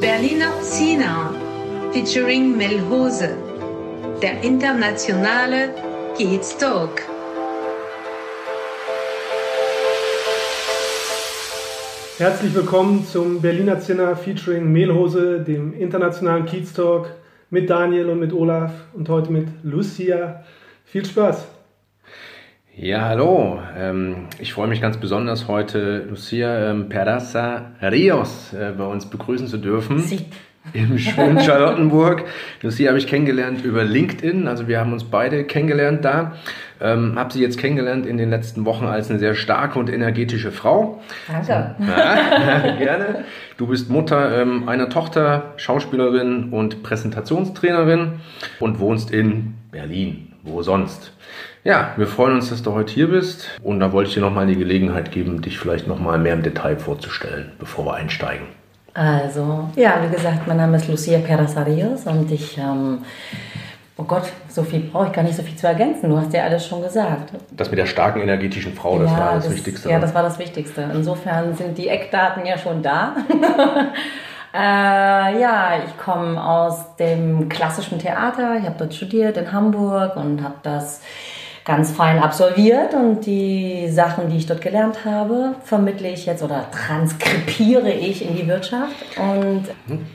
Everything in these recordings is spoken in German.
Berliner Zina featuring Melhose, der internationale Kids Talk. Herzlich willkommen zum Berliner Zinner featuring Mehlhose, dem internationalen Kiez Talk mit Daniel und mit Olaf und heute mit Lucia. Viel Spaß! Ja, hallo. Ähm, ich freue mich ganz besonders, heute Lucia ähm, Peraza Rios äh, bei uns begrüßen zu dürfen. Sie. Im schönen Charlottenburg. Lucia habe ich kennengelernt über LinkedIn. Also wir haben uns beide kennengelernt da. Ähm, habe sie jetzt kennengelernt in den letzten Wochen als eine sehr starke und energetische Frau. Danke. Ja, gerne. Du bist Mutter ähm, einer Tochter, Schauspielerin und Präsentationstrainerin und wohnst in Berlin. Wo sonst? Ja, wir freuen uns, dass du heute hier bist und da wollte ich dir nochmal die Gelegenheit geben, dich vielleicht nochmal mehr im Detail vorzustellen, bevor wir einsteigen. Also, ja, wie gesagt, mein Name ist Lucia Perazarios und ich, ähm, oh Gott, so viel brauche ich gar nicht so viel zu ergänzen. Du hast ja alles schon gesagt. Das mit der starken energetischen Frau, das war das, Wichtigste. Ja, ne? das war das Wichtigste. Insofern sind die Eckdaten ja schon da. äh, ja, ich komme aus dem klassischen Theater. Ich habe dort studiert in Hamburg und habe das ganz fein absolviert und die Sachen, die ich dort gelernt habe, vermittle ich jetzt oder transkribiere ich in die Wirtschaft und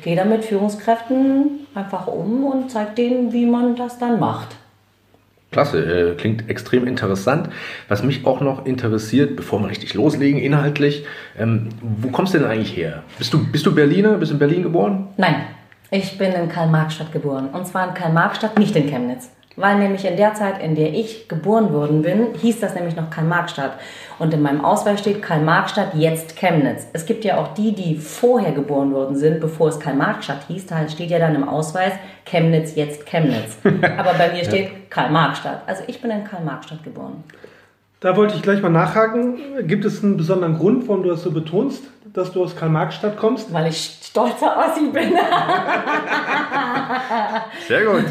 gehe damit Führungskräften einfach um und zeige denen, wie man das dann macht. Klasse, äh, klingt extrem interessant. Was mich auch noch interessiert, bevor wir richtig loslegen, inhaltlich, ähm, wo kommst du denn eigentlich her? Bist du, bist du Berliner? Bist du in Berlin geboren? Nein, ich bin in Karl-Marx-Stadt geboren. Und zwar in Karl-Marx-Stadt, nicht in Chemnitz. Weil nämlich in der Zeit, in der ich geboren worden bin, hieß das nämlich noch Karl-Marx-Stadt. Und in meinem Ausweis steht Karl-Marx-Stadt, jetzt Chemnitz. Es gibt ja auch die, die vorher geboren worden sind, bevor es Karl-Marx-Stadt hieß. Da steht ja dann im Ausweis Chemnitz, jetzt Chemnitz. Aber bei mir steht Karl-Marx-Stadt. Also ich bin in Karl-Marx-Stadt geboren. Da wollte ich gleich mal nachhaken. Gibt es einen besonderen Grund, warum du das so betonst, dass du aus Karl-Marx-Stadt kommst? Weil ich stolzer Ossi bin. Sehr gut.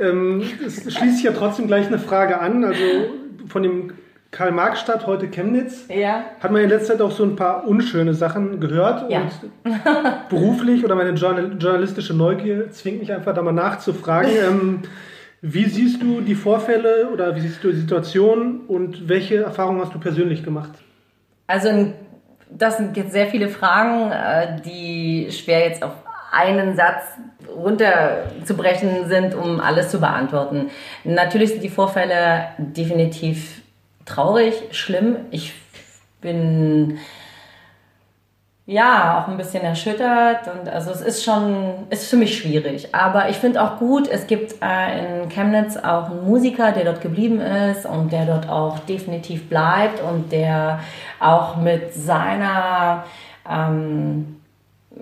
Ähm, es schließt sich ja trotzdem gleich eine Frage an. Also von dem Karl-Marx-Stadt, heute Chemnitz, ja. hat man in letzter Zeit auch so ein paar unschöne Sachen gehört. Ja. Und beruflich oder meine journal journalistische Neugier zwingt mich einfach da mal nachzufragen. Ähm, wie siehst du die Vorfälle oder wie siehst du die Situation und welche Erfahrungen hast du persönlich gemacht? Also das sind jetzt sehr viele Fragen, äh, die schwer jetzt auf einen Satz runterzubrechen sind, um alles zu beantworten. Natürlich sind die Vorfälle definitiv traurig, schlimm. Ich bin ja auch ein bisschen erschüttert und also es ist schon ist für mich schwierig. Aber ich finde auch gut, es gibt äh, in Chemnitz auch einen Musiker, der dort geblieben ist und der dort auch definitiv bleibt und der auch mit seiner ähm,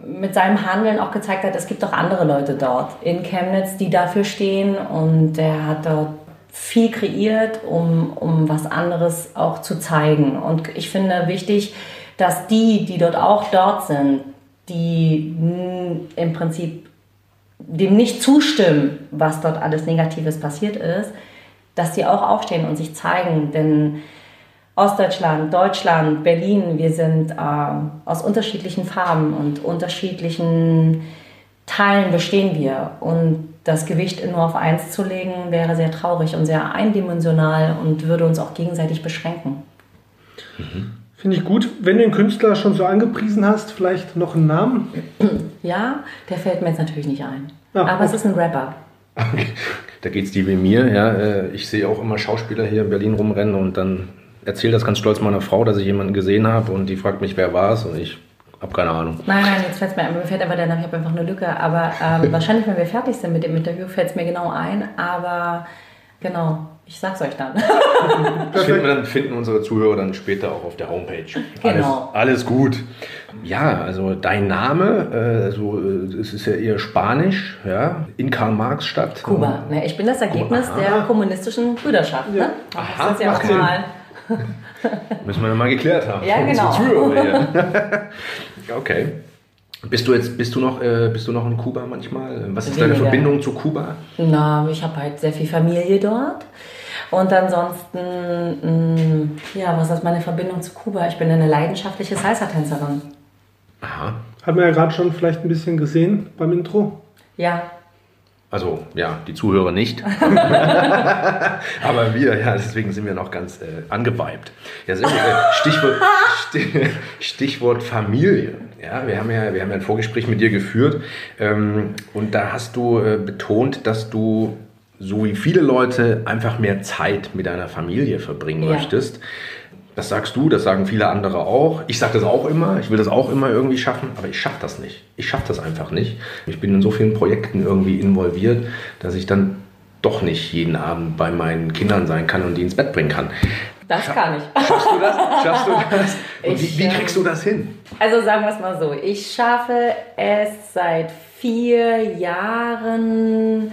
mit seinem Handeln auch gezeigt hat, es gibt auch andere Leute dort in Chemnitz, die dafür stehen und er hat dort viel kreiert, um, um was anderes auch zu zeigen. Und ich finde wichtig, dass die, die dort auch dort sind, die im Prinzip dem nicht zustimmen, was dort alles Negatives passiert ist, dass die auch aufstehen und sich zeigen. Denn Ostdeutschland, Deutschland, Berlin, wir sind äh, aus unterschiedlichen Farben und unterschiedlichen Teilen bestehen wir. Und das Gewicht nur auf eins zu legen, wäre sehr traurig und sehr eindimensional und würde uns auch gegenseitig beschränken. Mhm. Finde ich gut. Wenn du den Künstler schon so angepriesen hast, vielleicht noch einen Namen? Ja, der fällt mir jetzt natürlich nicht ein. Ah, Aber okay. es ist ein Rapper. Da geht es dir wie mir. Ja. Äh, Ich sehe auch immer Schauspieler hier in Berlin rumrennen und dann erzähle das ganz stolz meiner Frau, dass ich jemanden gesehen habe und die fragt mich, wer war es und ich habe keine Ahnung. Nein, nein, jetzt fällt es mir ein. Mir fällt aber der Name, ich habe einfach eine Lücke. Aber ähm, wahrscheinlich, wenn wir fertig sind mit dem Interview, fällt es mir genau ein. Aber genau, ich sag's euch dann. Das finden, wir dann, finden unsere Zuhörer dann später auch auf der Homepage. Genau. Alles, alles gut. Ja, also dein Name, äh, also, äh, es ist ja eher Spanisch, ja, in Karl-Marx-Stadt. Kuba. Ne, ich bin das Ergebnis Kuba. der kommunistischen Brüderschaft. Ne? Ja. Das ist ja auch mal Müssen wir mal geklärt haben. Ja, genau. okay. Bist du jetzt, bist du noch, äh, bist du noch in Kuba manchmal? Was ist deine Weniger. Verbindung zu Kuba? Na, ich habe halt sehr viel Familie dort. Und ansonsten, mh, ja, was ist meine Verbindung zu Kuba? Ich bin eine leidenschaftliche Salsa-Tänzerin. Aha. Hat man ja gerade schon vielleicht ein bisschen gesehen beim Intro. Ja, Also, ja, die Zuhörer nicht. Aber wir, ja, deswegen sind wir noch ganz äh, angeweibt. Ja, gut. Äh, Stichwort, Sti- Stichwort Familie. Ja, wir haben ja, wir haben ja ein Vorgespräch mit dir geführt ähm, und da hast du äh, betont, dass du, so wie viele Leute, einfach mehr Zeit mit deiner Familie verbringen Ja. möchtest. Das sagst du, das sagen viele andere auch. Ich sage das auch immer, ich will das auch immer irgendwie schaffen, aber ich schaffe das nicht. Ich schaffe das einfach nicht. Ich bin in so vielen Projekten irgendwie involviert, dass ich dann doch nicht jeden Abend bei meinen Kindern sein kann und die ins Bett bringen kann. das kann ich. Schaffst du das? Schaffst du das? Und Ich, wie, wie ähm, kriegst du das hin? Also sagen wir es mal so, ich schaffe es seit vier Jahren,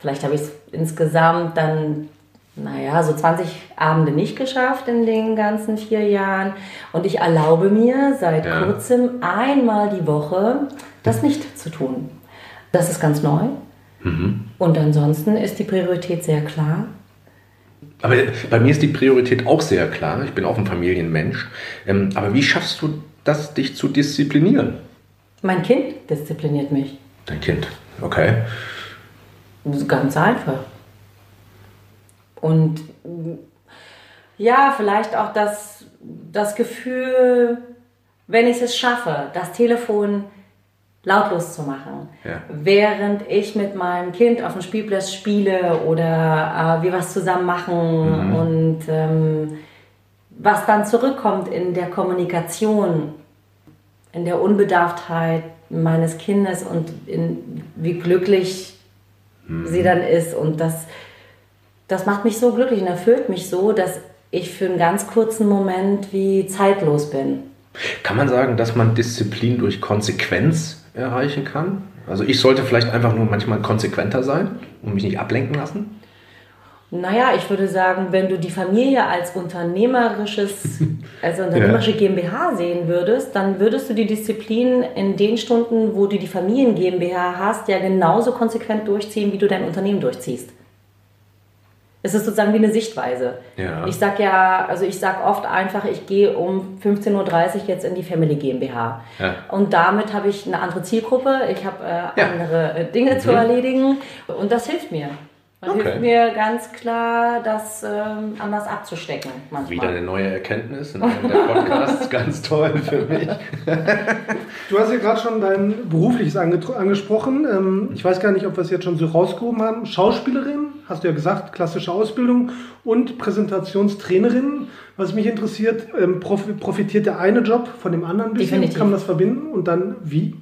vielleicht habe ich es insgesamt dann, naja, so 20 Abende nicht geschafft in den ganzen vier Jahren. Und ich erlaube mir seit Ja. kurzem einmal die Woche das nicht zu tun. Das ist ganz neu. Und ansonsten ist die Priorität sehr klar. Aber bei mir ist die Priorität auch sehr klar. Ich bin auch ein Familienmensch. Ähm, aber wie schaffst du das, dich zu disziplinieren? Mein Kind diszipliniert mich. Dein Kind. Okay. Ganz einfach. Und ja, vielleicht auch das, das Gefühl, wenn ich es schaffe, das Telefon lautlos zu machen, Ja. während ich mit meinem Kind auf dem Spielplatz spiele oder äh, wir was zusammen machen und ähm, was dann zurückkommt in der Kommunikation, in der Unbedarftheit meines Kindes und in wie glücklich sie dann ist. Und das, das macht mich so glücklich und erfüllt mich so, dass ich für einen ganz kurzen Moment wie zeitlos bin. Kann man sagen, dass man Disziplin durch Konsequenz erreichen kann? Also ich sollte vielleicht einfach nur manchmal konsequenter sein und mich nicht ablenken lassen? Naja, ich würde sagen, wenn du die Familie als unternehmerisches, als unternehmerische GmbH sehen würdest, dann würdest du die Disziplin in den Stunden, wo du die Familien GmbH hast, ja genauso konsequent durchziehen, wie du dein Unternehmen durchziehst. Es ist sozusagen wie eine Sichtweise. Ja. Ich sag ja, also ich sag oft einfach, ich gehe um 15.30 Uhr jetzt in die Family GmbH. Ja. Und damit habe ich eine andere Zielgruppe, ich habe äh, Ja. andere äh, Dinge zu erledigen und das hilft mir. Das Okay. hilft mir ganz klar, das ähm, anders abzustecken manchmal. Wieder eine neue Erkenntnis in einem der Podcasts. Ganz toll für mich. Du hast ja gerade schon dein berufliches angesprochen. Ähm, ich weiß gar nicht, ob wir es jetzt schon so rausgehoben haben. Schauspielerin, hast du ja gesagt, klassische Ausbildung und Präsentationstrainerin. Was mich interessiert, ähm, prof- profitiert der eine Job von dem anderen ein bisschen? Definitiv. Kann man das verbinden? Und dann wie?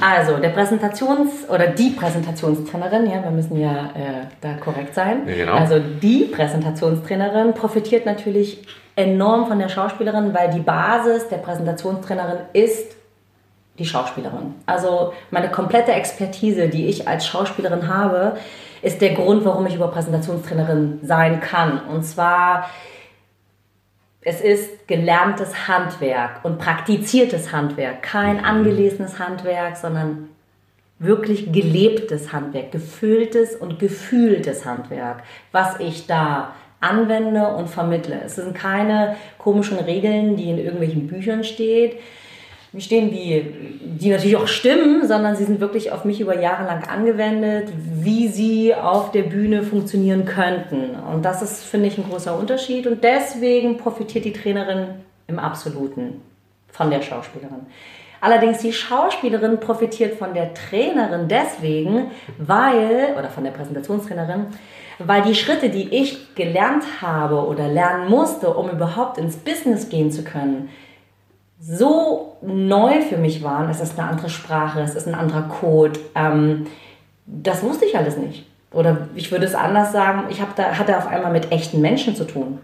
Also, der Präsentations- oder die Präsentationstrainerin, ja, wir müssen ja äh, da korrekt sein. Ja, genau. Also, die Präsentationstrainerin profitiert natürlich enorm von der Schauspielerin, weil die Basis der Präsentationstrainerin ist die Schauspielerin. Also, meine komplette Expertise, die ich als Schauspielerin habe, ist der Grund, warum ich über Präsentationstrainerin sein kann. Und zwar es ist gelerntes Handwerk und praktiziertes Handwerk, kein angelesenes Handwerk, sondern wirklich gelebtes Handwerk, gefühltes und gefühltes Handwerk, was ich da anwende und vermittle. Es sind keine komischen Regeln, die in irgendwelchen Büchern stehen, stehen, die, die natürlich auch stimmen, sondern sie sind wirklich auf mich über Jahre lang angewendet, wie sie auf der Bühne funktionieren könnten. Und das ist, finde ich, ein großer Unterschied. Und deswegen profitiert die Trainerin im Absoluten von der Schauspielerin. Allerdings die Schauspielerin profitiert von der Trainerin deswegen, weil, oder von der Präsentationstrainerin, weil die Schritte, die ich gelernt habe oder lernen musste, um überhaupt ins Business gehen zu können, so neu für mich waren. Es ist eine andere Sprache, es ist ein anderer Code. Ähm, das wusste ich alles nicht. Oder ich würde es anders sagen, ich hab da, hatte auf einmal mit echten Menschen zu tun.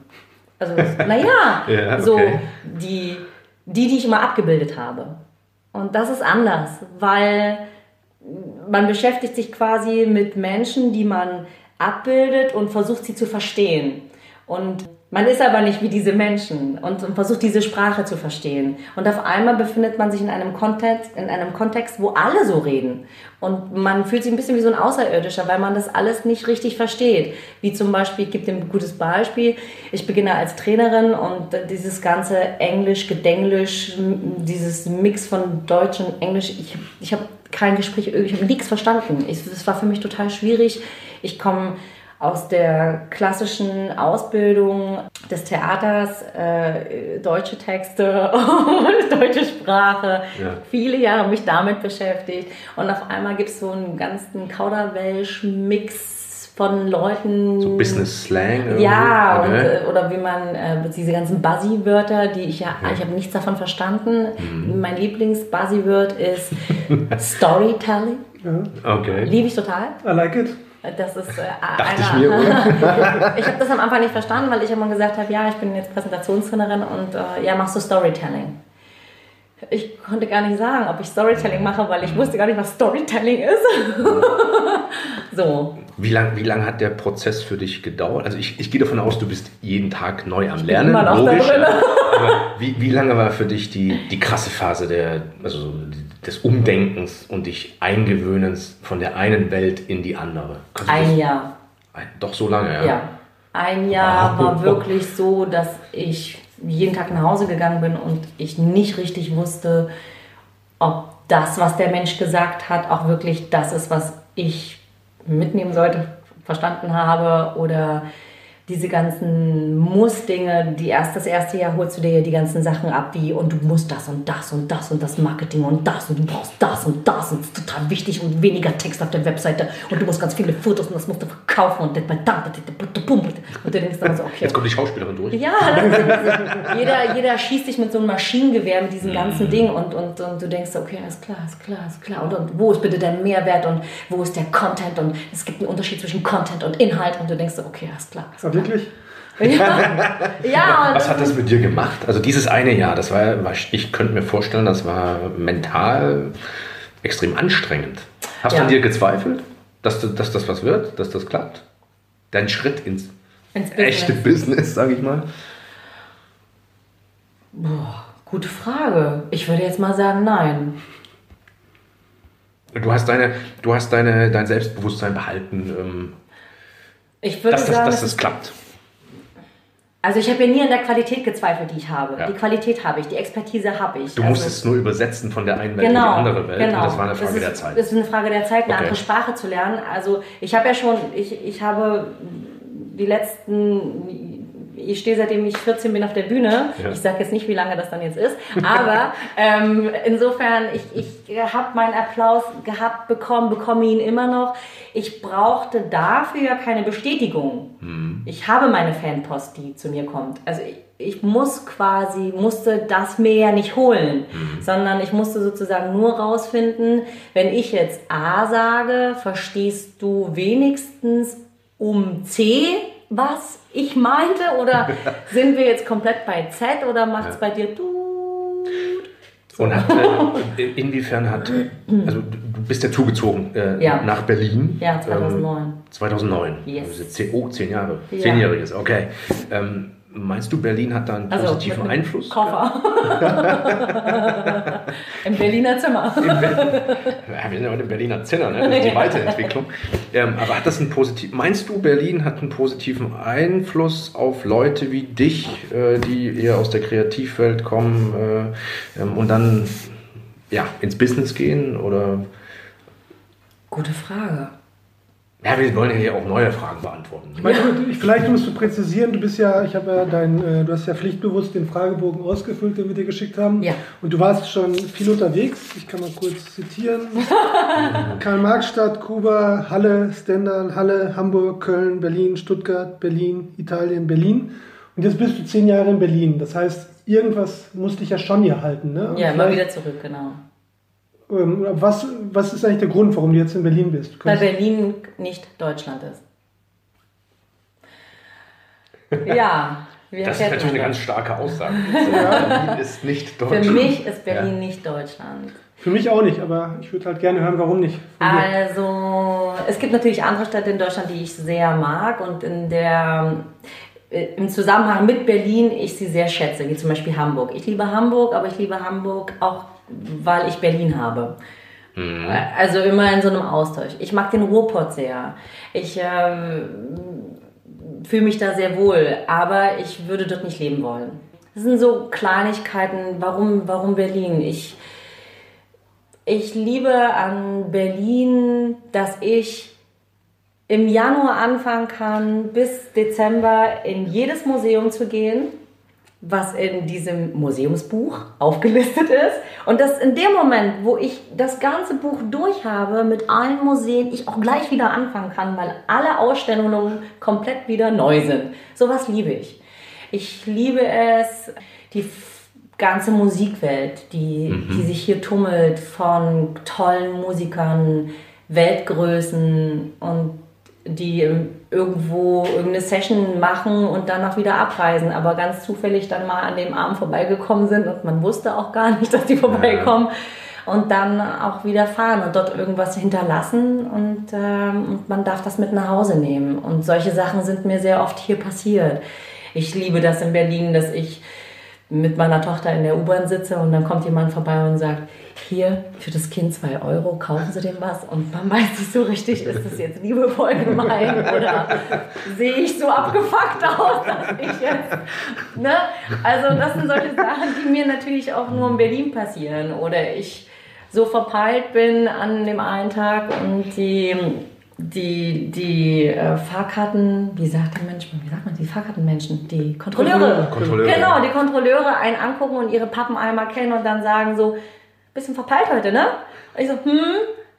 Also, naja, Ja, so okay. die, die, die ich immer abgebildet habe. Und das ist anders, weil man beschäftigt sich quasi mit Menschen, die man abbildet und versucht sie zu verstehen. Und man ist aber nicht wie diese Menschen und, und, versucht diese Sprache zu verstehen. Und auf einmal befindet man sich in einem Kontext, in einem Kontext, wo alle so reden. Und man fühlt sich ein bisschen wie so ein Außerirdischer, weil man das alles nicht richtig versteht. Wie zum Beispiel, ich gebe dir ein gutes Beispiel. Ich beginne als Trainerin und dieses ganze Englisch, Gedenglisch, dieses Mix von Deutsch und Englisch, ich, ich habe kein Gespräch, ich habe nichts verstanden. Es war für mich total schwierig. Ich komme aus der klassischen Ausbildung des Theaters, äh, deutsche Texte, deutsche Sprache, ja. viele Jahre mich damit beschäftigt. Und auf einmal gibt es so einen ganzen Kauderwelsch-Mix von Leuten. So Business Slang? Ja, okay. und, äh, oder wie man äh, diese ganzen Buzzy-Wörter, die ich ja, ja. ich habe nichts davon verstanden. Mhm. Mein Lieblings-Buzzy-Word ist Storytelling. Ja. Okay. Liebe ich total. I like it. Das ist äh, Dachte einer, ich mir, oder? ich habe das am Anfang nicht verstanden, weil ich immer gesagt habe, ja, ich bin jetzt Präsentationstrainerin und äh, ja, machst du Storytelling. Ich konnte gar nicht sagen, ob ich Storytelling mache, weil ich wusste gar nicht, was Storytelling ist. so. Wie lange wie lang hat der Prozess für dich gedauert? Also ich, ich gehe davon aus, du bist jeden Tag neu am Lernen. Immer noch logisch. Aber wie, wie lange war für dich die, die krasse Phase der, also des Umdenkens und dich Eingewöhnens von der einen Welt in die andere? Ein Jahr. Ein, doch so lange, ja? Ja. Ein Jahr wow. war wirklich so, dass ich jeden Tag nach Hause gegangen bin und ich nicht richtig wusste, ob das, was der Mensch gesagt hat, auch wirklich das ist, was ich mitnehmen sollte, verstanden habe oder diese ganzen Muss-Dinge, die erst das erste Jahr holst du dir die ganzen Sachen ab, wie und du musst das und das und das und das Marketing und das und du brauchst das und das und das ist total wichtig und weniger Text auf der Webseite und du musst ganz viele Fotos und das musst du verkaufen und und du denkst dann so, okay. Jetzt kommt die Schauspielerin durch. Ja, jeder, jeder schießt dich mit so einem Maschinengewehr mit diesem ganzen Ding und, und, und du denkst, okay, ist klar, ist klar, ist klar und, und wo ist bitte der Mehrwert und wo ist der Content und es gibt einen Unterschied zwischen Content und Inhalt und du denkst, okay, ist klar. Ist klar wirklich? Ja. ja Was hat das mit dir gemacht? Also dieses eine Jahr, das war, ich könnte mir vorstellen, das war mental extrem anstrengend. Hast ja. du an dir gezweifelt, dass, dass das was wird, dass das klappt? Dein Schritt ins, ins Business. echte Business, sage ich mal? Boah, gute Frage. Ich würde jetzt mal sagen, nein. Du hast, deine, du hast deine, dein Selbstbewusstsein behalten. Ähm, ich würde dass, sagen, dass, dass das klappt. Also ich habe ja nie an der Qualität gezweifelt, die ich habe. Ja. Die Qualität habe ich, die Expertise habe ich. Du also musst es nur übersetzen von der einen Welt genau, in die andere Welt. Genau. Und das war eine Frage ist, der Zeit. Das ist eine Frage der Zeit, eine okay. andere Sprache zu lernen. Also ich habe ja schon, ich, ich habe die letzten ich stehe seitdem ich 14 bin auf der Bühne. Ja. Ich sage jetzt nicht, wie lange das dann jetzt ist, aber ähm, insofern, ich, ich habe meinen Applaus gehabt, bekommen, bekomme ihn immer noch. Ich brauchte dafür ja keine Bestätigung. Mhm. Ich habe meine Fanpost, die zu mir kommt. Also ich, ich muss quasi, musste das mir ja nicht holen, mhm. sondern ich musste sozusagen nur rausfinden, wenn ich jetzt A sage, verstehst du wenigstens um C, was ich meinte? Oder sind wir jetzt komplett bei Z oder macht es ja. bei dir du? So. Und hat, äh, inwiefern hat, also du bist ja zugezogen äh, ja. nach Berlin. Ja, 2009. Ähm, 2009. Yes. Also oh, zehn Jahre. Ja. Zehnjähriges, okay. Ähm, Meinst du, Berlin hat da einen also positiven Einfluss? Koffer. Im Berliner Zimmer. Im Be ja, wir sind ja heute im Berliner Zimmer, ne? das ist die Weiterentwicklung. Ähm, aber hat das einen positiven, meinst du, Berlin hat einen positiven Einfluss auf Leute wie dich, äh, die eher aus der Kreativwelt kommen äh, ähm, und dann ja, ins Business gehen? Oder? Gute Frage. Ja, wir wollen ja hier auch neue Fragen beantworten. Ich meine, vielleicht musst du präzisieren, du bist ja, ich habe ja dein, äh, du hast ja pflichtbewusst den Fragebogen ausgefüllt, den wir dir geschickt haben. Ja. Und du warst schon viel unterwegs. Ich kann mal kurz zitieren. Karl-Marx-Stadt, Kuba, Halle, Stendal, Halle, Hamburg, Köln, Berlin, Stuttgart, Berlin, Italien, Berlin. Und jetzt bist du zehn Jahre in Berlin. Das heißt, irgendwas musste dich ja schon hier halten, ne? ja, immer wieder zurück, genau. Ähm, was, was ist eigentlich der Grund, warum du jetzt in Berlin bist? Weil Berlin nicht Deutschland ist. Ja. das ist natürlich eine ganz starke Aussage. Berlin ist nicht Deutschland. Für mich ist Berlin ja. nicht Deutschland. Für mich auch nicht, aber ich würde halt gerne hören, warum nicht. Also, es gibt natürlich andere Städte in Deutschland, die ich sehr mag und in der äh, im Zusammenhang mit Berlin ich sie sehr schätze, wie zum Beispiel Hamburg. Ich liebe Hamburg, aber ich liebe Hamburg auch, weil ich Berlin habe. Mhm. Also immer in so einem Austausch. Ich mag den Ruhrpott sehr. Ich ähm, fühle mich da sehr wohl, aber ich würde dort nicht leben wollen. Das sind so Kleinigkeiten. Warum, warum Berlin? Ich, ich liebe an Berlin, dass ich im Januar anfangen kann, bis Dezember in jedes Museum zu gehen, was in diesem Museumsbuch aufgelistet ist. Und dass in dem Moment, wo ich das ganze Buch durch habe mit allen Museen, ich auch gleich wieder anfangen kann, weil alle Ausstellungen komplett wieder neu sind. Sowas liebe ich. Ich liebe es, die ganze Musikwelt, die, mhm. die sich hier tummelt von tollen Musikern, Weltgrößen und die irgendwo irgendeine Session machen und danach wieder abreisen, aber ganz zufällig dann mal an dem Abend vorbeigekommen sind und man wusste auch gar nicht, dass die vorbeikommen ja. und dann auch wieder fahren und dort irgendwas hinterlassen und, ähm, und man darf das mit nach Hause nehmen. Und solche Sachen sind mir sehr oft hier passiert. Ich liebe das in Berlin, dass ich mit meiner Tochter in der U-Bahn sitze und dann kommt jemand vorbei und sagt, hier für das Kind zwei Euro, kaufen Sie dem was? Und man weiß nicht so richtig, ist das jetzt liebevoll gemeint oder sehe ich so abgefuckt aus, dass ich jetzt, ne? Also das sind solche Sachen, die mir natürlich auch nur in Berlin passieren oder ich so verpeilt bin an dem einen Tag und die die, die äh, Fahrkarten, wie sagt der Mensch, wie sagt man, die Fahrkartenmenschen, die Kontrolleure. Kontrolleure. Genau, die Kontrolleure einen angucken und ihre Pappeneimer kennen und dann sagen so, bisschen verpeilt heute, ne? Und ich so, hm,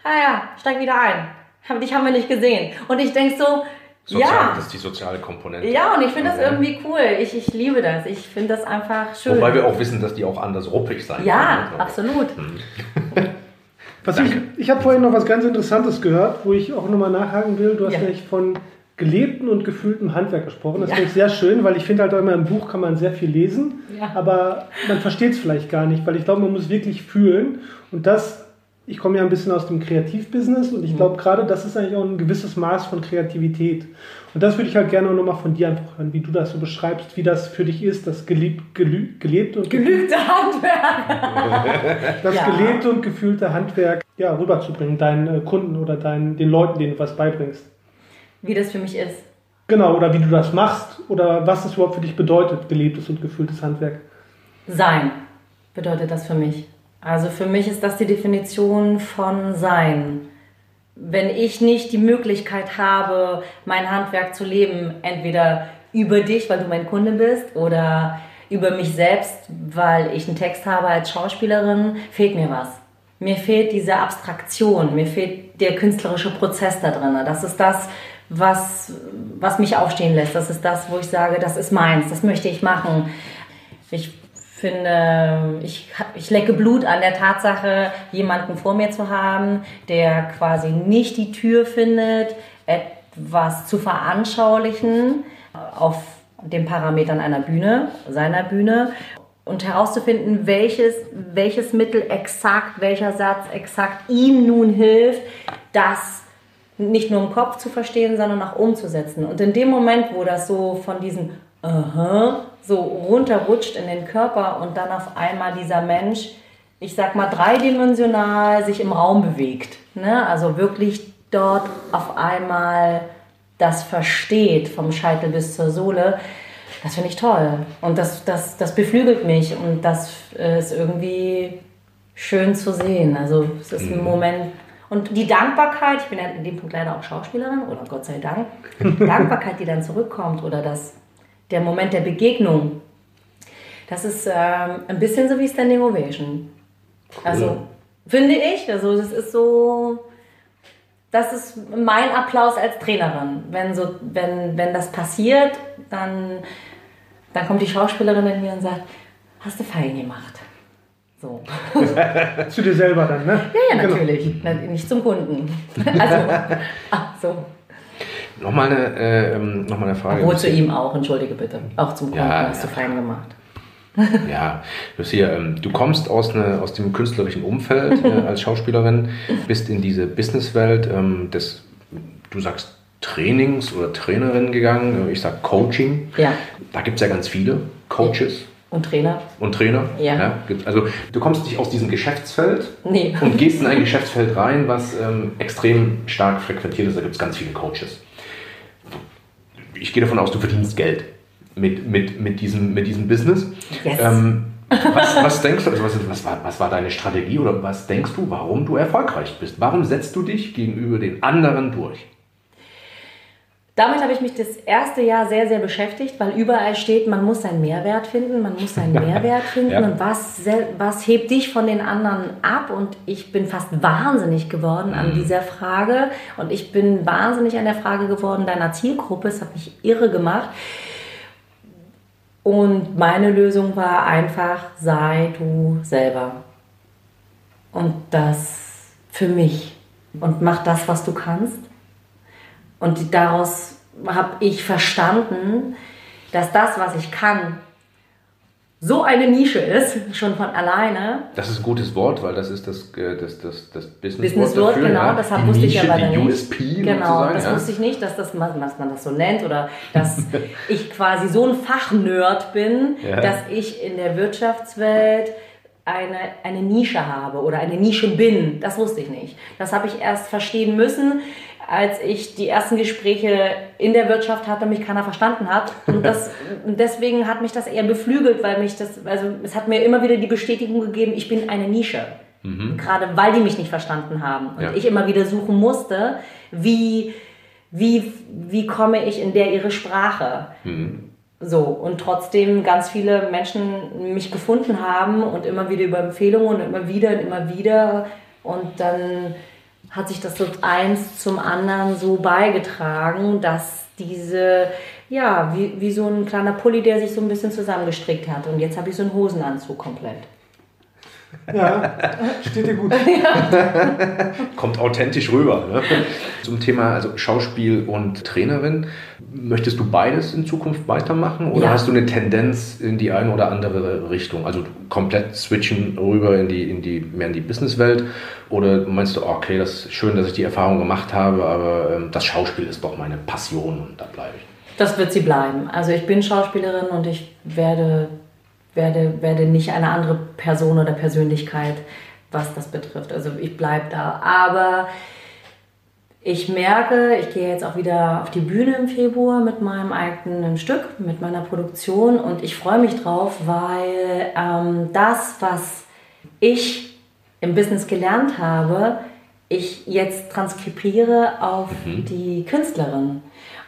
ja, ja, steig wieder ein. Dich haben wir nicht gesehen. Und ich denk so, Sozial, ja. Das ist die soziale Komponente. Ja, und ich finde das irgendwie cool. Ich, ich liebe das. Ich finde das einfach schön. Wobei wir auch wissen, dass die auch anders ruppig sein Ja, können, absolut. Was ich ich habe vorhin noch was ganz Interessantes gehört, wo ich auch nochmal nachhaken will. Du hast ja. nämlich von gelebten und gefühltem Handwerk gesprochen. Das ja. finde ich sehr schön, weil ich finde halt auch immer im Buch kann man sehr viel lesen, ja. aber man versteht es vielleicht gar nicht, weil ich glaube, man muss wirklich fühlen. Und das, ich komme ja ein bisschen aus dem Kreativbusiness und ich mhm. glaube gerade, das ist eigentlich auch ein gewisses Maß von Kreativität. Und das würde ich halt gerne auch nochmal von dir einfach hören, wie du das so beschreibst, wie das für dich ist, das gelebt, gelü, gelebte und gelügte Handwerk. das ja. gelebte und gefühlte Handwerk ja, rüberzubringen, deinen äh, Kunden oder deinen, den Leuten, denen du was beibringst. Wie das für mich ist. Genau, oder wie du das machst oder was es überhaupt für dich bedeutet, gelebtes und gefühltes Handwerk. Sein bedeutet das für mich. Also für mich ist das die Definition von Sein wenn ich nicht die Möglichkeit habe, mein Handwerk zu leben, entweder über dich, weil du mein Kunde bist, oder über mich selbst, weil ich einen Text habe als Schauspielerin, fehlt mir was. Mir fehlt diese Abstraktion, mir fehlt der künstlerische Prozess da drin. Das ist das, was, was mich aufstehen lässt. Das ist das, wo ich sage, das ist meins, das möchte ich machen. Ich finde, ich, ich lecke Blut an der Tatsache, jemanden vor mir zu haben, der quasi nicht die Tür findet, etwas zu veranschaulichen auf den Parametern einer Bühne, seiner Bühne und herauszufinden, welches, welches Mittel exakt, welcher Satz exakt ihm nun hilft, das nicht nur im Kopf zu verstehen, sondern auch umzusetzen. Und in dem Moment, wo das so von diesen Aha, so runterrutscht in den Körper und dann auf einmal dieser Mensch, ich sag mal, dreidimensional sich im Raum bewegt. Ne? Also wirklich dort auf einmal das versteht, vom Scheitel bis zur Sohle. Das finde ich toll. Und das, das, das beflügelt mich und das ist irgendwie schön zu sehen. Also es ist ein mhm. Moment. Und die Dankbarkeit, ich bin ja in dem Punkt leider auch Schauspielerin, oder Gott sei Dank, die Dankbarkeit, die dann zurückkommt oder das der Moment der Begegnung, das ist ähm, ein bisschen so wie Standing Ovation. Cool. Also finde ich, also das ist so, das ist mein Applaus als Trainerin. Wenn, so, wenn, wenn das passiert, dann, dann kommt die Schauspielerin in mir und sagt, hast du fein gemacht. So. Zu dir selber dann, ne? Ja, ja, natürlich. Genau. Nicht zum Kunden. Also, ach, so. Nochmal eine, äh, ähm, noch eine Frage. Obwohl zu ihm auch, entschuldige bitte. Auch zum Kunden ja, hast du fein gemacht. ja, Lucia, ähm, du kommst aus, eine, aus dem künstlerischen Umfeld äh, als Schauspielerin, bist in diese Businesswelt ähm, des, du sagst Trainings- oder Trainerin gegangen. Ich sage Coaching. Ja. Da gibt es ja ganz viele Coaches Und Trainer? und Trainer. Ja. gibt's- also du kommst nicht aus diesem Geschäftsfeld Nee. und gehst in ein Geschäftsfeld rein, was ähm, extrem stark frequentiert ist. Da gibt es ganz viele Coaches. Ich gehe davon aus, du verdienst Geld mit, mit, mit, diesem, mit diesem Business. Yes. Ähm, was, was denkst du, also was, was, war, was war deine Strategie oder was denkst du, warum du erfolgreich bist? Warum setzt du dich gegenüber den anderen durch? Damit habe ich mich das erste Jahr sehr, sehr beschäftigt, weil überall steht, man muss seinen Mehrwert finden, man muss seinen Mehrwert finden Ja. und was, was hebt dich von den anderen ab? Und ich bin fast wahnsinnig geworden Mhm. an dieser Frage und ich bin wahnsinnig an der Frage geworden deiner Zielgruppe. Es hat mich irre gemacht. Und meine Lösung war einfach, sei du selber. Und das für mich. Und mach das, was du kannst. Und daraus habe ich verstanden, dass das, was ich kann, so eine Nische ist, schon von alleine. Das ist ein gutes Wort, weil das ist das, äh, das, das, das Business-Wort Businesswort, dafür, genau, ja. das die wusste ich Nische, aber die. USP Genau, das ja. wusste ich nicht, dass, das, dass man das so nennt oder dass ich quasi so ein Fachnerd bin, Ja. dass ich in der Wirtschaftswelt eine, eine Nische habe oder eine Nische bin. Das wusste ich nicht. Das habe ich erst verstehen müssen, als ich die ersten Gespräche in der Wirtschaft hatte, mich keiner verstanden hat. Und das, und deswegen hat mich das eher beflügelt, weil mich das, also es hat mir immer wieder die Bestätigung gegeben, ich bin eine Nische. Gerade weil die mich nicht verstanden haben. Und Ja. ich immer wieder suchen musste, wie, wie, wie komme ich in der ihre Sprache. So, und trotzdem ganz viele Menschen mich gefunden haben und immer wieder über Empfehlungen und immer wieder und immer wieder. Und dann hat sich das so eins zum anderen so beigetragen, dass diese, ja, wie, wie so ein kleiner Pulli, der sich so ein bisschen zusammengestrickt hat. Und jetzt habe ich so einen Hosenanzug komplett. Ja, steht dir gut. Kommt authentisch rüber. Ne? Zum Thema also Schauspiel und Trainerin. Möchtest du beides in Zukunft weitermachen oder Ja. hast du eine Tendenz in die eine oder andere Richtung? Also komplett switchen rüber in die, in die, mehr in die Businesswelt? Oder meinst du, okay, das ist schön, dass ich die Erfahrung gemacht habe, aber ähm, das Schauspiel ist doch meine Passion und da bleibe ich. Das wird sie bleiben. Also ich bin Schauspielerin und ich werde, werde, werde nicht eine andere Person oder Persönlichkeit, was das betrifft. Also ich bleibe da. Aber ich merke, ich gehe jetzt auch wieder auf die Bühne im Februar mit meinem eigenen Stück, mit meiner Produktion und ich freue mich drauf, weil ähm, das, was ich im Business gelernt habe, ich jetzt transkribiere auf die Künstlerin.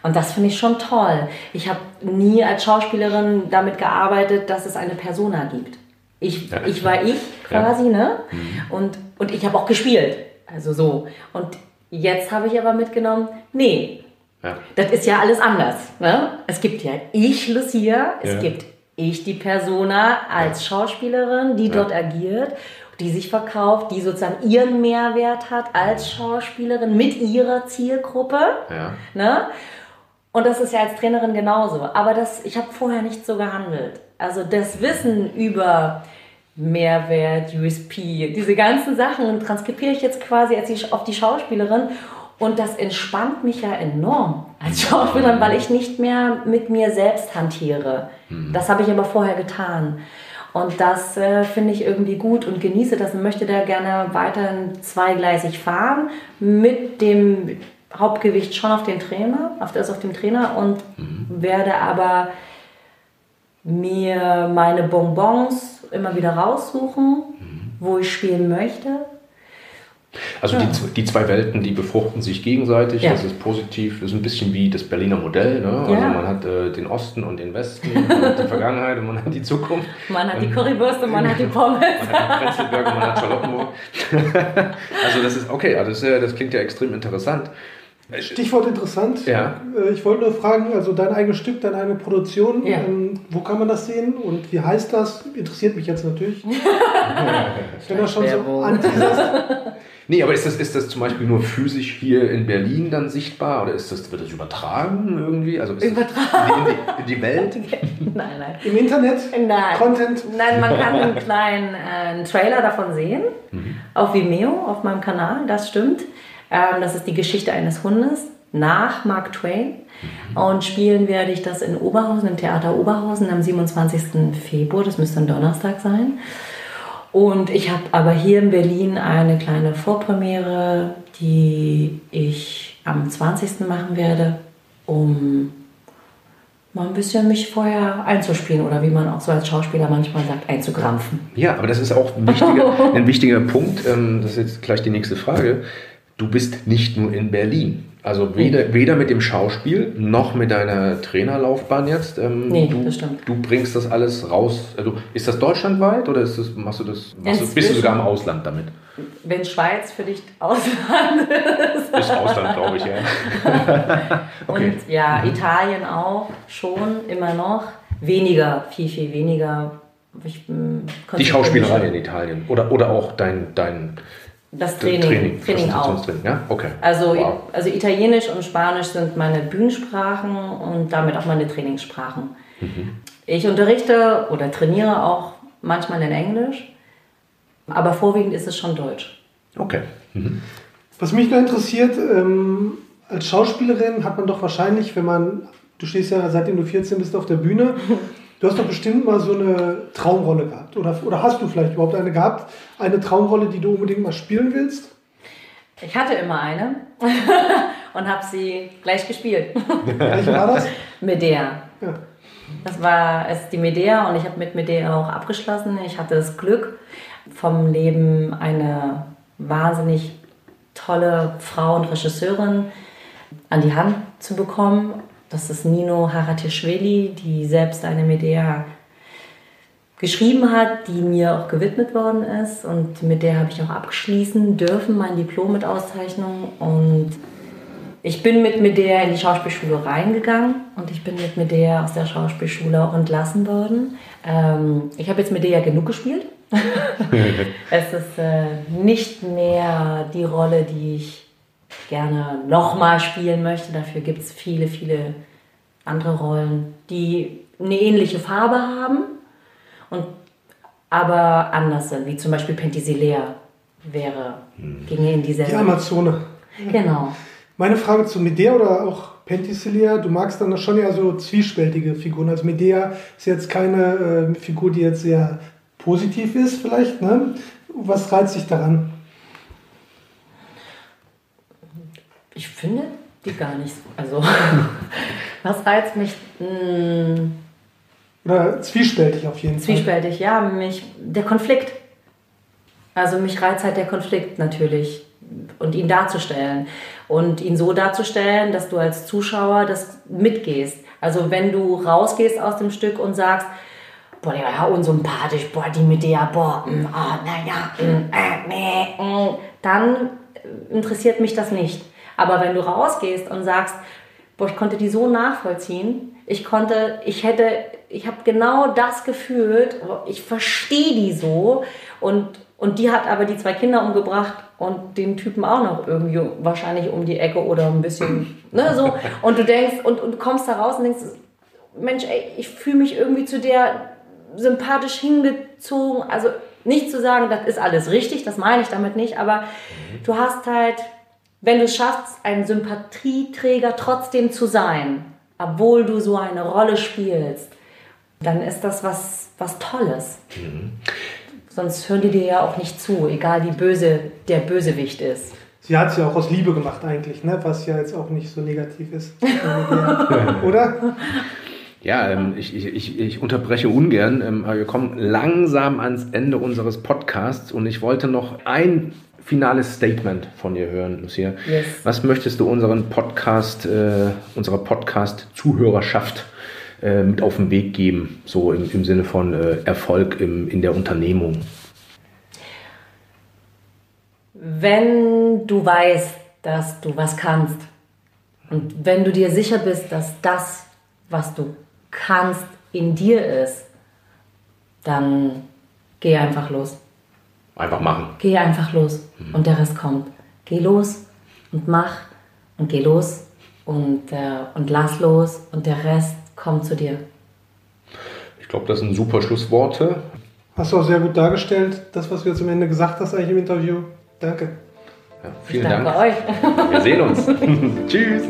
Und das finde ich schon toll. Ich habe nie als Schauspielerin damit gearbeitet, dass es eine Persona gibt. Ich, Ja. ich war ich quasi, ne? Und, und ich habe auch gespielt. Also so. Und jetzt habe ich aber mitgenommen, nee, Ja. das ist ja alles anders. Ne? Es gibt ja ich, Lucia, es Ja. gibt ich, die Persona als Schauspielerin, die dort agiert, die sich verkauft, die sozusagen ihren Mehrwert hat als Schauspielerin mit ihrer Zielgruppe. Ja. Ne? Und das ist ja als Trainerin genauso. Aber das, ich habe vorher nicht so gehandelt. Also das Wissen über Mehrwert, USP, diese ganzen Sachen transkribiere ich jetzt quasi als die, auf die Schauspielerin. Und das entspannt mich ja enorm als Schauspielerin, weil ich nicht mehr mit mir selbst hantiere. Das habe ich aber vorher getan. Und das äh, finde ich irgendwie gut und genieße das und möchte da gerne weiterhin zweigleisig fahren mit dem Hauptgewicht schon auf den Trainer, auf das auf dem Trainer und werde aber mir meine Bonbons immer wieder raussuchen, wo ich spielen möchte. Also die, z- die zwei Welten, die befruchten sich gegenseitig, Ja. das ist positiv, das ist ein bisschen wie das Berliner Modell. Ne? Also Ja. man hat äh, den Osten und den Westen, man hat die Vergangenheit und man hat die Zukunft. Man hat die Currywurst und man hat die Pommes. Man hat Prenzlberg und man hat Charlottenburg. also das ist okay, also das, ja- das klingt ja extrem interessant. Stichwort interessant. Ja. Äh, Ich wollte nur fragen, also dein eigenes Stück, deine eigene Produktion, Ja. ähm, wo kann man das sehen und wie heißt das? Interessiert mich jetzt natürlich. Wenn du schon so anteaserst. Nee, aber ist das, ist das zum Beispiel nur physisch hier in Berlin dann sichtbar oder ist das, wird das übertragen irgendwie? Also ist Übertragen. In, die, in die Welt? nein, nein. Im Internet? Nein. Content? Nein, man kann einen kleinen äh, einen Trailer davon sehen. Auf Vimeo, auf meinem Kanal, das stimmt. Ähm, das ist die Geschichte eines Hundes. nach Mark Twain. Und spielen werde ich das in Oberhausen, im Theater Oberhausen am 27. Februar. Das müsste ein Donnerstag sein. Und ich habe aber hier in Berlin eine kleine Vorpremiere, die ich am 20. machen werde, um mal ein bisschen mich vorher einzuspielen oder wie man auch so als Schauspieler manchmal sagt, einzukrampfen. Ja, aber das ist auch ein wichtiger, ein wichtiger Punkt. ähm, Das ist jetzt gleich die nächste Frage. Du bist nicht nur in Berlin. Also weder, weder mit dem Schauspiel noch mit deiner Trainerlaufbahn jetzt. Ähm, Nee, du, das stimmt. du bringst das alles raus. Also ist das deutschlandweit oder ist das, machst du das, machst du, bist du sogar im Ausland damit? Wenn Schweiz für dich Ausland ist. Ist Ausland, glaube ich, ja. Okay. Und ja, Italien auch schon, immer noch. Weniger, viel, viel weniger. Ich, mm, Die Schauspielerei in Italien oder, oder auch dein, dein Das Training, Training, auch. Präsentationstraining, ja? Okay. Also, wow. also Italienisch und Spanisch sind meine Bühnensprachen und damit auch meine Trainingssprachen. Mhm. Ich unterrichte oder trainiere auch manchmal in Englisch, aber vorwiegend ist es schon Deutsch. Okay. Mhm. Was mich da interessiert, ähm, als Schauspielerin hat man doch wahrscheinlich, wenn man, du stehst ja seitdem du 14 bist auf der Bühne, du hast doch bestimmt mal so eine Traumrolle gehabt. Oder, oder hast du vielleicht überhaupt eine gehabt? Eine Traumrolle, die du unbedingt mal spielen willst? Ich hatte immer eine und habe sie gleich gespielt. Welche war das? Medea. Ja. Das war es die Medea und ich habe mit Medea auch abgeschlossen. Ich hatte das Glück, vom Leben eine wahnsinnig tolle Frau und Regisseurin an die Hand zu bekommen. Das ist Nino Haratischvili, die selbst eine Medea geschrieben hat, die mir auch gewidmet worden ist und mit der habe ich auch abschließen dürfen, mein Diplom mit Auszeichnung und ich bin mit Medea in die Schauspielschule reingegangen und ich bin mit Medea aus der Schauspielschule auch entlassen worden. Ähm, ich habe jetzt Medea genug gespielt. es ist äh, nicht mehr die Rolle, die ich gerne nochmal spielen möchte. Dafür gibt es viele, viele andere Rollen, die eine ähnliche Farbe haben und aber anders sind, wie zum Beispiel Penthesilea wäre, ginge in dieselbe. Die Amazone. Genau. Meine Frage zu Medea oder auch Penthesilea, du magst dann schon ja so zwiespältige Figuren. Also Medea ist jetzt keine äh, Figur, die jetzt sehr positiv ist vielleicht. Ne? Was reizt dich daran? Ich finde die gar nicht so. Also, was reizt mich? Hm, Oder zwiespältig auf jeden Fall. zwiespältig, ja, mich, der Konflikt. Also mich reizt halt der Konflikt natürlich und ihn darzustellen. Und ihn so darzustellen, dass du als Zuschauer das mitgehst. Also wenn du rausgehst aus dem Stück und sagst, boah, der war ja unsympathisch, boah, die mit der, boah, mm, ah, naja, mm, äh, meh, mm, dann interessiert mich das nicht. Aber wenn du rausgehst und sagst, boah, ich konnte die so nachvollziehen, ich konnte, ich hätte, ich habe genau das gefühlt, ich verstehe die so und, und die hat aber die zwei Kinder umgebracht und den Typen auch noch irgendwie wahrscheinlich um die Ecke oder ein bisschen, ne, so. Und du denkst, und, und kommst da raus und denkst, Mensch, ey, ich fühle mich irgendwie zu der sympathisch hingezogen. Also nicht zu sagen, das ist alles richtig, das meine ich damit nicht, aber du hast halt, wenn du es schaffst, ein Sympathieträger trotzdem zu sein, obwohl du so eine Rolle spielst, dann ist das was, was Tolles. Sonst hören die dir ja auch nicht zu, egal wie böse der Bösewicht ist. Sie hat es ja auch aus Liebe gemacht eigentlich, ne? was ja jetzt auch nicht so negativ ist. Oder? Ja, ähm, ich, ich, ich, ich unterbreche ungern, ähm, aber wir kommen langsam ans Ende unseres Podcasts und ich wollte noch ein finales Statement von dir hören, Lucia. Yes. Was möchtest du unseren Podcast, äh, unserer Podcast-Zuhörerschaft äh, mit auf den Weg geben, so im, im Sinne von äh, Erfolg im, in der Unternehmung? Wenn du weißt, dass du was kannst und wenn du dir sicher bist, dass das, was du kannst, in dir ist, dann geh einfach los. Einfach machen. Geh einfach los und der Rest kommt. Geh los und mach und geh los und, äh, und lass los und der Rest kommt zu dir. Ich glaube, das sind super Schlussworte. Hast du auch sehr gut dargestellt, das, was du jetzt am Ende gesagt hast eigentlich im Interview. Danke. Ja, vielen ich danke Dank. euch. Wir sehen uns. Tschüss.